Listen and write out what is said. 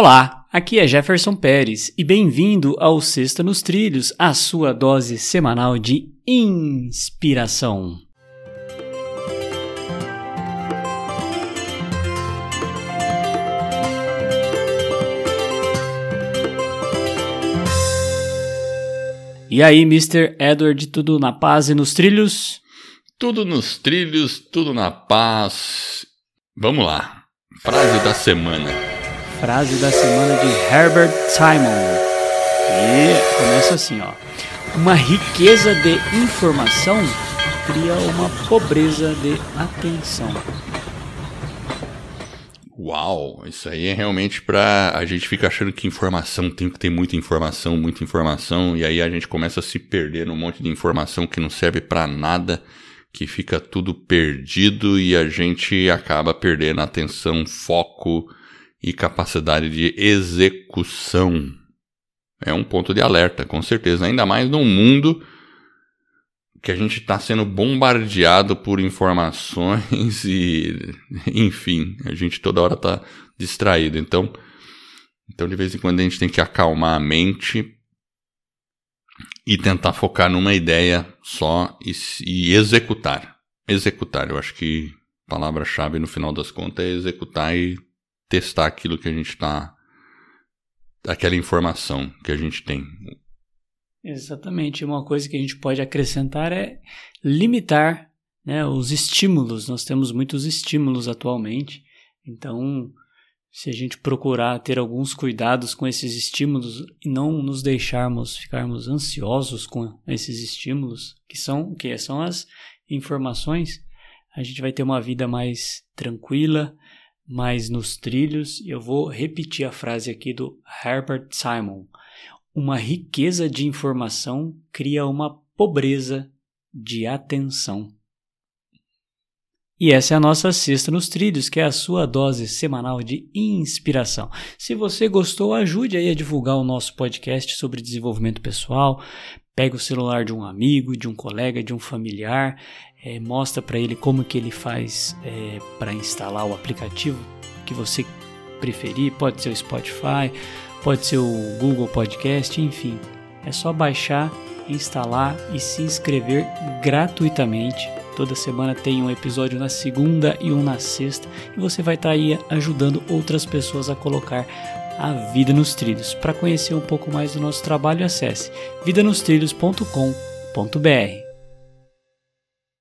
Olá, aqui é Jefferson Pérez e bem-vindo ao Sexta nos Trilhos, a sua dose semanal de inspiração. E aí, Mr. Edward, tudo na paz e nos trilhos? Tudo nos trilhos, tudo na paz. Vamos lá. Frase da semana. Frase da semana de Herbert Simon. E começa assim, ó. Uma riqueza de informação cria uma pobreza de atenção. Uau, isso aí é realmente pra. A gente fica achando que informação tem que ter muita informação, muita informação, e aí a gente começa a se perder num monte de informação que não serve para nada, que fica tudo perdido e a gente acaba perdendo atenção, foco e capacidade de execução. É um ponto de alerta, com certeza, ainda mais num mundo que a gente está sendo bombardeado por informações e, enfim, a gente toda hora está distraído. Então, então, de vez em quando a gente tem que acalmar a mente e tentar focar numa ideia só e, e executar. Executar, eu acho que a palavra-chave no final das contas é executar e testar aquilo que a gente está. aquela informação que a gente tem. Exatamente. Uma coisa que a gente pode acrescentar é limitar né, os estímulos. Nós temos muitos estímulos atualmente, então, se a gente procurar ter alguns cuidados com esses estímulos e não nos deixarmos ficarmos ansiosos com esses estímulos, que são que são as informações, a gente vai ter uma vida mais tranquila, mais nos trilhos. Eu vou repetir a frase aqui do Herbert Simon. Uma riqueza de informação cria uma pobreza de atenção. E essa é a nossa Sexta nos Trilhos, que é a sua dose semanal de inspiração. Se você gostou, ajude aí a divulgar o nosso podcast sobre desenvolvimento pessoal. Pega o celular de um amigo, de um colega, de um familiar, é, mostra para ele como que ele faz é, para instalar o aplicativo que você preferir. Pode ser o Spotify, pode ser o Google Podcast, enfim. É só baixar, instalar e se inscrever gratuitamente. Toda semana tem um episódio na segunda e um na sexta e você vai estar tá aí ajudando outras pessoas a colocar a vida nos trilhos. Para conhecer um pouco mais do nosso trabalho, acesse vidanostrilhos.com.br.